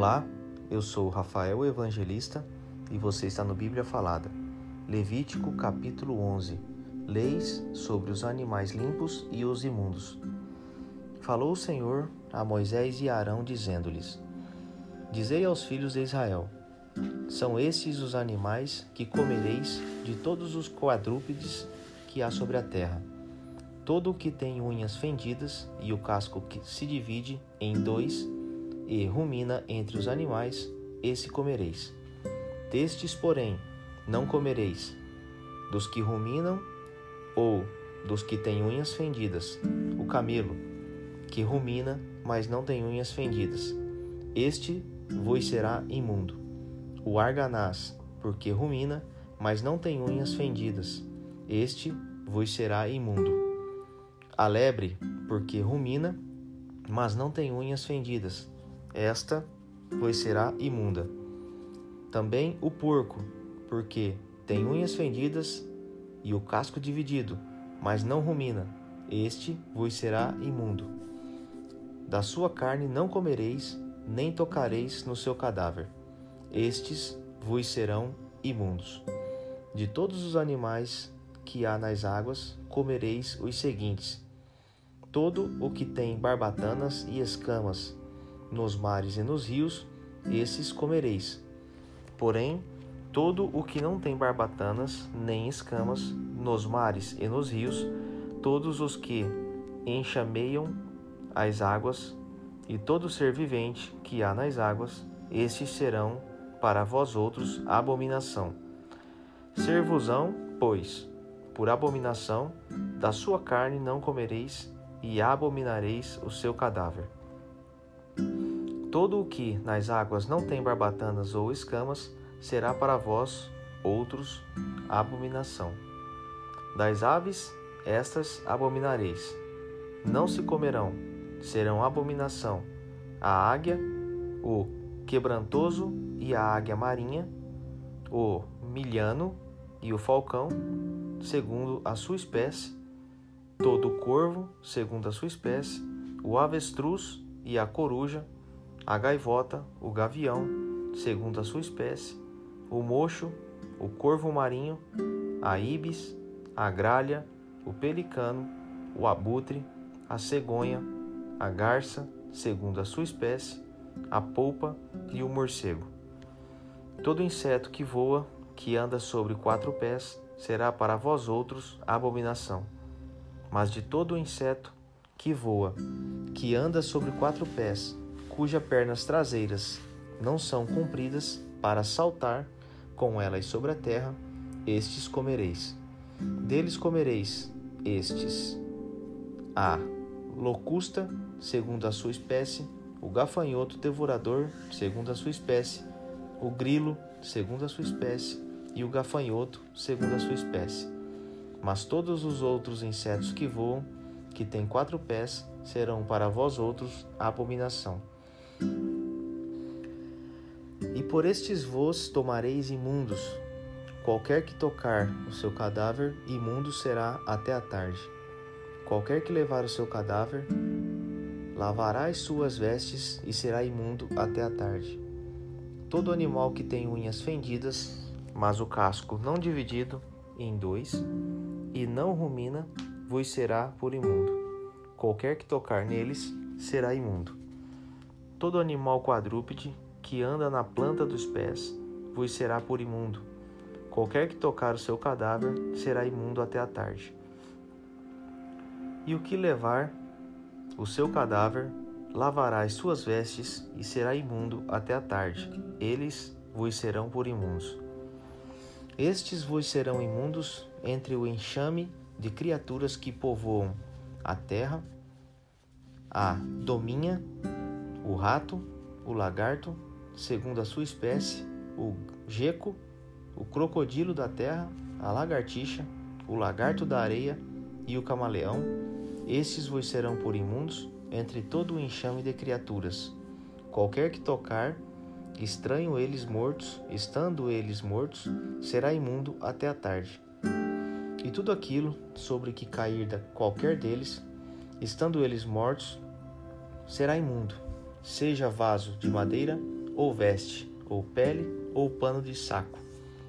Olá, eu sou Rafael Evangelista e você está no Bíblia Falada. Levítico capítulo 11 Leis sobre os animais limpos e os imundos. Falou o Senhor a Moisés e Arão, dizendo-lhes: Dizei aos filhos de Israel: São estes os animais que comereis de todos os quadrúpedes que há sobre a terra. Todo o que tem unhas fendidas e o casco que se divide em dois e rumina entre os animais, esse comereis. Destes, porém, não comereis, dos que ruminam ou dos que têm unhas fendidas, o camelo, que rumina, mas não tem unhas fendidas. Este vos será imundo. O arganaz, porque rumina, mas não tem unhas fendidas. Este vos será imundo. A lebre, porque rumina, mas não tem unhas fendidas esta vos será imunda. Também o porco, porque tem unhas fendidas e o casco dividido, mas não rumina, este vos será imundo. Da sua carne não comereis, nem tocareis no seu cadáver. Estes vos serão imundos. De todos os animais que há nas águas, comereis os seguintes: todo o que tem barbatanas e escamas, nos mares e nos rios, esses comereis. Porém, todo o que não tem barbatanas nem escamas, nos mares e nos rios, todos os que enxameiam as águas, e todo ser vivente que há nas águas, estes serão para vós outros abominação. Servosão, pois, por abominação, da sua carne não comereis, e abominareis o seu cadáver. Todo o que nas águas não tem barbatanas ou escamas será para vós outros abominação. Das aves, estas abominareis. Não se comerão, serão abominação a águia, o quebrantoso e a águia marinha, o milhano e o falcão, segundo a sua espécie, todo o corvo, segundo a sua espécie, o avestruz e a coruja, a gaivota, o gavião, segundo a sua espécie, o mocho, o corvo marinho, a ibis, a gralha, o pelicano, o abutre, a cegonha, a garça, segundo a sua espécie, a polpa e o morcego. Todo inseto que voa, que anda sobre quatro pés, será para vós outros abominação. Mas de todo inseto que voa, que anda sobre quatro pés, cujas pernas traseiras não são compridas para saltar com elas sobre a terra, estes comereis. Deles comereis estes: a locusta, segundo a sua espécie, o gafanhoto devorador, segundo a sua espécie, o grilo, segundo a sua espécie, e o gafanhoto, segundo a sua espécie. Mas todos os outros insetos que voam, que têm quatro pés, serão para vós outros abominação. E por estes vos tomareis imundos. Qualquer que tocar o seu cadáver, imundo será até a tarde. Qualquer que levar o seu cadáver, lavará as suas vestes e será imundo até a tarde. Todo animal que tem unhas fendidas, mas o casco não dividido em dois, e não rumina, vos será por imundo. Qualquer que tocar neles será imundo. Todo animal quadrúpede que anda na planta dos pés vos será por imundo. Qualquer que tocar o seu cadáver será imundo até a tarde. E o que levar o seu cadáver lavará as suas vestes e será imundo até a tarde. Eles vos serão por imundos. Estes vos serão imundos entre o enxame de criaturas que povoam a terra, a dominha o rato, o lagarto, segundo a sua espécie, o geco, o crocodilo da terra, a lagartixa, o lagarto da areia e o camaleão. Estes vos serão por imundos entre todo o enxame de criaturas. Qualquer que tocar, estranho eles mortos, estando eles mortos, será imundo até a tarde. E tudo aquilo sobre que cair qualquer deles, estando eles mortos, será imundo seja vaso de madeira ou veste, ou pele, ou pano de saco,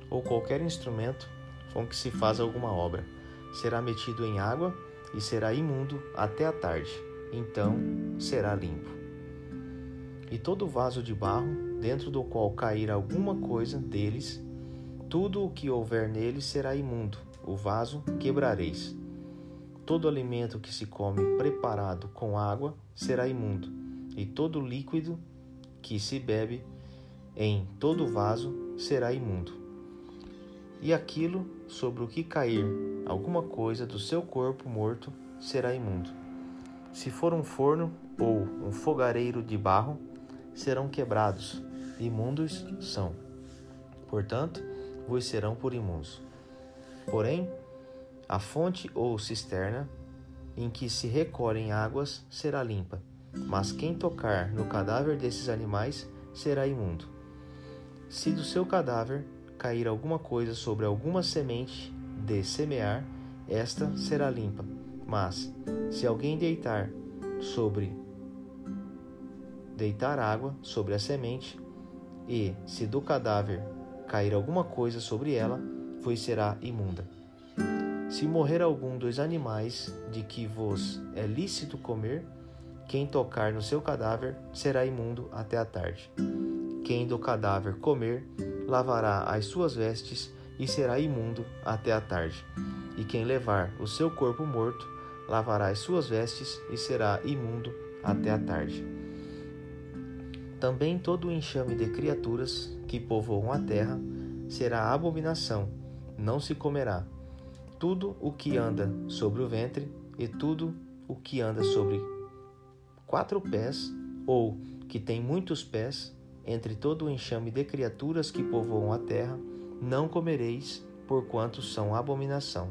ou qualquer instrumento com que se faz alguma obra, será metido em água e será imundo até a tarde. Então será limpo. E todo vaso de barro, dentro do qual cair alguma coisa deles, tudo o que houver nele será imundo, o vaso quebrareis. Todo alimento que se come preparado com água será imundo, e todo líquido que se bebe em todo vaso será imundo. E aquilo sobre o que cair alguma coisa do seu corpo morto será imundo. Se for um forno ou um fogareiro de barro, serão quebrados, imundos são. Portanto, vos serão por imundos. Porém, a fonte ou cisterna em que se recolhem águas será limpa, mas quem tocar no cadáver desses animais será imundo. Se do seu cadáver cair alguma coisa sobre alguma semente de semear, esta será limpa. Mas se alguém deitar sobre deitar água sobre a semente, e se do cadáver cair alguma coisa sobre ela, vos será imunda. Se morrer algum dos animais de que vos é lícito comer, quem tocar no seu cadáver será imundo até a tarde. Quem do cadáver comer, lavará as suas vestes e será imundo até a tarde. E quem levar o seu corpo morto, lavará as suas vestes e será imundo até a tarde. Também todo o enxame de criaturas que povoam a terra será abominação, não se comerá. Tudo o que anda sobre o ventre e tudo o que anda sobre quatro pés ou que tem muitos pés, entre todo o enxame de criaturas que povoam a terra, não comereis, porquanto são abominação.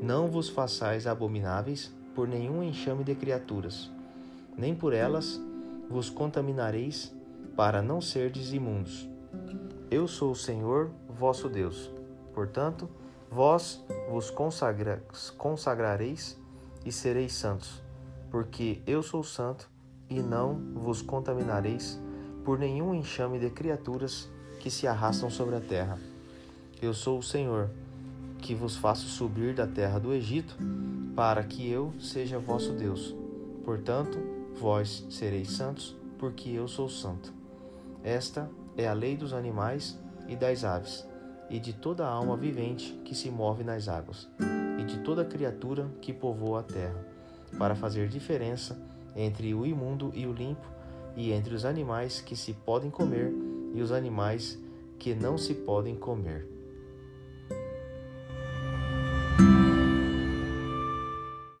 Não vos façais abomináveis por nenhum enxame de criaturas, nem por elas vos contaminareis, para não serdes imundos. Eu sou o Senhor vosso Deus. Portanto, vós vos consagra consagrareis e sereis santos, porque eu sou santo e não vos contaminareis por nenhum enxame de criaturas que se arrastam sobre a terra. Eu sou o Senhor, que vos faço subir da terra do Egito, para que eu seja vosso Deus. Portanto, vós sereis santos, porque eu sou santo. Esta é a lei dos animais e das aves, e de toda alma vivente que se move nas águas, e de toda criatura que povoa a terra, para fazer diferença entre o imundo e o limpo, e entre os animais que se podem comer e os animais que não se podem comer.